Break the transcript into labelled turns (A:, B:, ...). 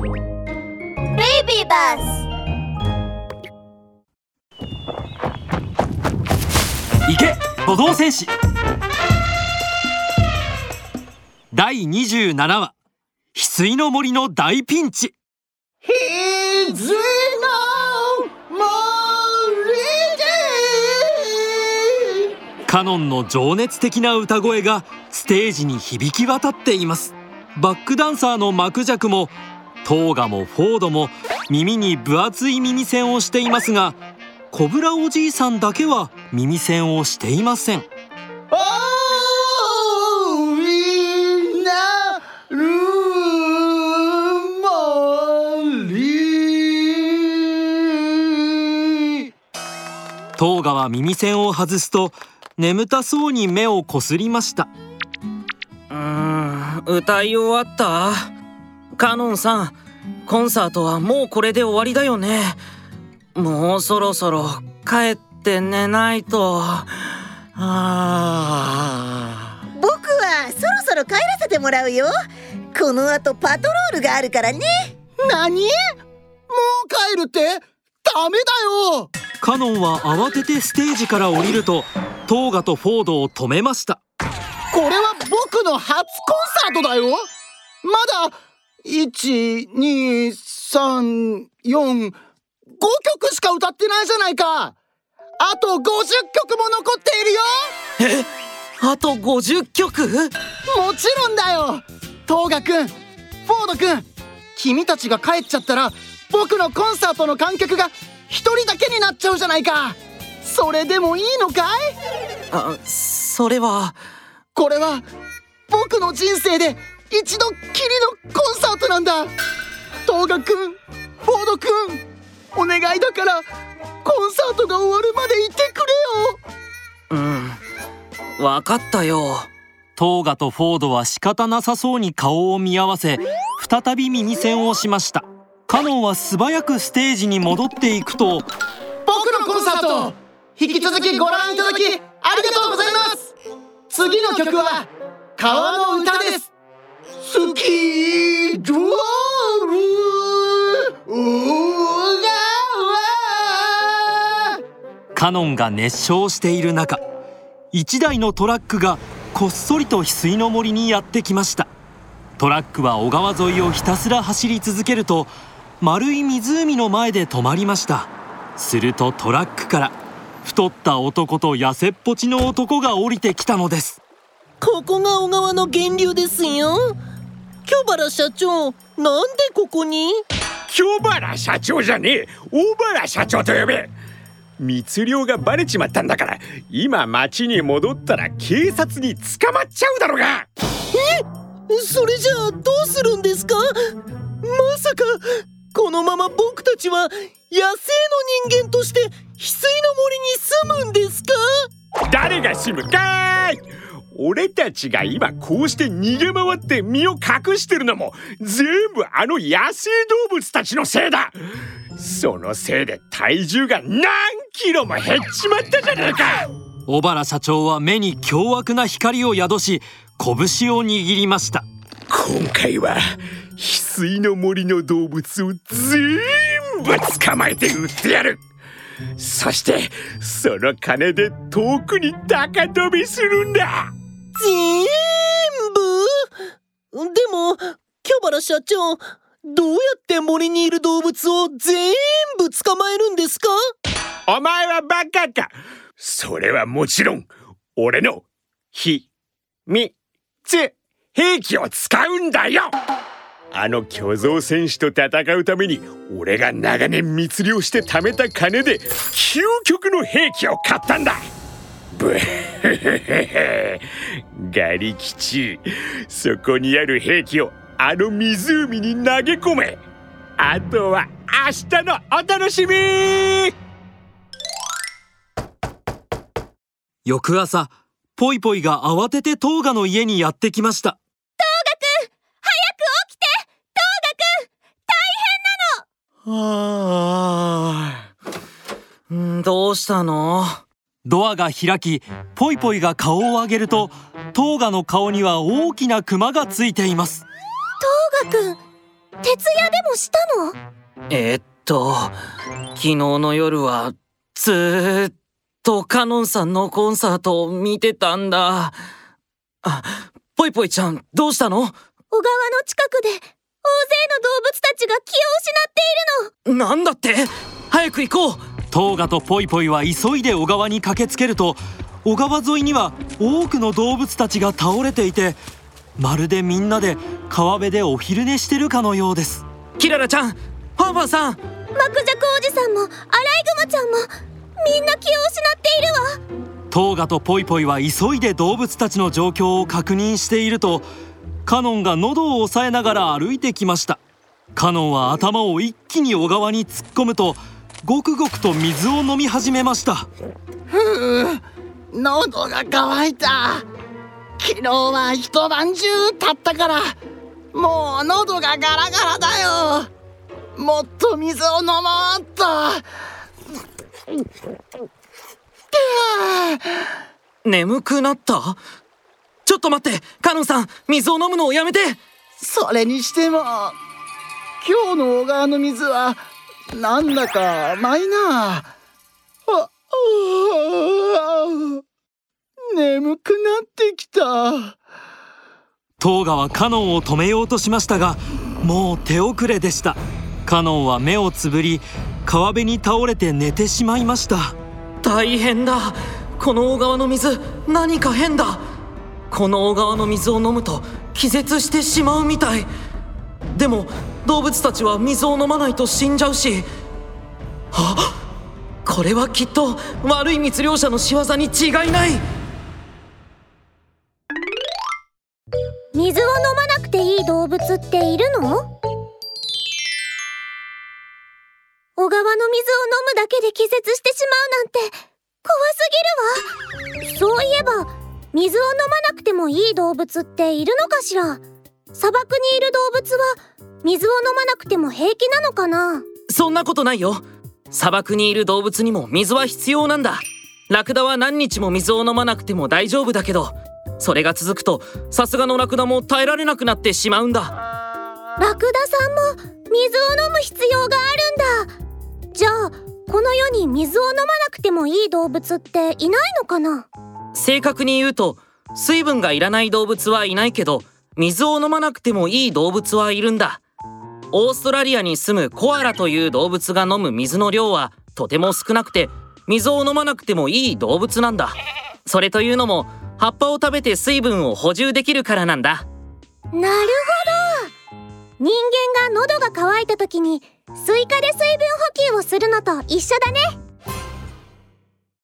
A: ベイビーバス
B: 行け歩道戦士第27話。翡翠の森の大ピンチ。
C: ひずの森で。
B: カノンの情熱的な歌声がステージに響き渡っています。バックダンサーのマクジャクもトーガもフォードも耳に分厚い耳栓をしていますがコブラおじいさんだけは耳栓をしていません。
C: おいなる森
B: トーガは耳栓を外すと眠たそうに目をこすりました。
D: うん歌い終わった？カノンさんコンサートはもうこれで終わりだよね。もうそろそろ帰って寝ないと。あ
E: 僕はそろそろ帰らせてもらうよ。この後パトロールがあるからね。
C: 何？もう帰るってダメだよ。
B: カノンは慌ててステージから降りるとトーガとフォードを止めました。
C: これは僕の初コンサートだよ。まだ12345曲しか歌ってないじゃないか。あと50曲も残っているよ。
D: あと50曲
C: もちろんだよ。トーガくんフォードくん君たちが帰っちゃったら僕のコンサートの観客が一人だけになっちゃうじゃないか。それでもいいのかい？
D: あそれは。
C: これは僕の人生で一度きりのコンサートなんだ。トーガくんフォードくんお願いだからコンサートが終わるまでいてくれよ。
D: うん。わかったよ。
B: トーガとフォードは仕方なさそうに顔を見合わせ再び耳栓をしました。カノンは素早くステージに戻っていくと
C: 僕のコンサート引き続きご覧いただきありがとうございます。次の曲は川の歌です好きドール
B: カノンが熱唱している中一台のトラックがこっそりと翡翠の森にやってきました。トラックは小川沿いをひたすら走り続けると丸い湖の前で止まりました。するとトラックから太った男と痩せっぽちの男が降りてきたのです。
F: ここが小川の源流ですよ。キョバラ社長なんでここに？
G: 京原社長じゃねえ。大原社長と呼べ。密漁がバレちまったんだから今町に戻ったら警察に捕まっちゃうだろうが。
F: それじゃあどうするんですか？まさかこのまま僕たちは野生の人間として翡翠の森に住むんですか？
G: 誰が住むかい？俺たちが今こうして逃げ回って身を隠してるのも全部あの野生動物たちのせいだ。そのせいで体重が何キロも減っちまったじゃねえか。
B: 小原社長は目に凶悪な光を宿し拳を握りました。
G: 今回は翡翠の森の動物を全部捕まえて売ってやる。そしてその金で遠くに高飛びするんだ
F: 全部？でもキョバラ社長どうやって森にいる動物を全部捕まえるんですか？
G: お前はバカか。それはもちろん俺の秘密兵器を使うんだよ。あの巨像戦士と戦うために俺が長年密漁して貯めた金で究極の兵器を買ったんだ。ブヘガリ吉そこにある兵器をあの湖に投げ込めあとは明日のお楽しみ
B: 翌朝ポイポイが慌ててトーガの家にやってきました
D: あーんどうしたの
B: ドアが開きポイポイが顔を上げるとトーガの顔には大きなクマがついています。
E: トーガくん
A: 徹夜でもしたの？
D: えーっと昨日の夜はずーっとカノンさんのコンサートを見てたんだ。あぽいぽいちゃんどうしたの？
A: 小川の近くで大勢の動物たちが気を失っているの。
D: なんだって？早く行こう
B: トーガとポイポイは急いで小川に駆けつけると小川沿いには多くの動物たちが倒れていてまるでみんなで川辺でお昼寝してるかのようです。
D: キララちゃんファンファンさん。
A: マクジャクおじさんもアライグマちゃんもみんな気を失っているわ。
B: トーガとポイポイは急いで動物たちの状況を確認しているとカノンが喉を押さえながら歩いてきました。カノンは頭を一気に小川に突っ込むとごくごくと水を飲み始めました。
C: ふう喉が渇いた。昨日は一晩中経ったからもう喉がガラガラだよ。もっと水を飲もうっと。
D: 眠くなった？ちょっと待ってカノンさん水を飲むのをやめて。
C: それにしても今日の小川の水はなんだか甘いな。あああ眠くなってきた。
B: トーガはカノンを止めようとしましたがもう手遅れでした。カノンは目をつぶり川辺に倒れて寝てしまいました。
D: 大変だ。この小川の水何か変だ。この小川の水を飲むと気絶してしまうみたい。でも動物たちは水を飲まないと死んじゃうし。あこれはきっと悪い密猟者の仕業に違いない。
A: 水を飲まなくていい動物っているの？小川の水を飲むだけで気絶してしまうなんて怖すぎるわ。そういえば水を飲まなくてもいい動物っているのかしら？砂漠にいる動物は水を飲まなくても平気なのかな？
D: そんなことないよ。砂漠にいる動物にも水は必要なんだ。ラクダは何日も水を飲まなくても大丈夫だけどそれが続くとさすがのラクダも耐えられなくなってしまうんだ。
A: ラクダさんも水を飲む必要があるんだ。じゃあこの世に水を飲まなくてもいい動物っていないのかな？
D: 正確に言うと水分がいらない動物はいないけど水を飲まなくてもいい動物はいるんだオーストラリアに住むコアラという動物が飲む水の量はとても少なくて水を飲まなくてもいい動物なんだ。それというのも葉っぱを食べて水分を補充できるからなんだ。
A: なるほど。人間が喉が渇いた時にスイカで水分補給をするのと一緒だね。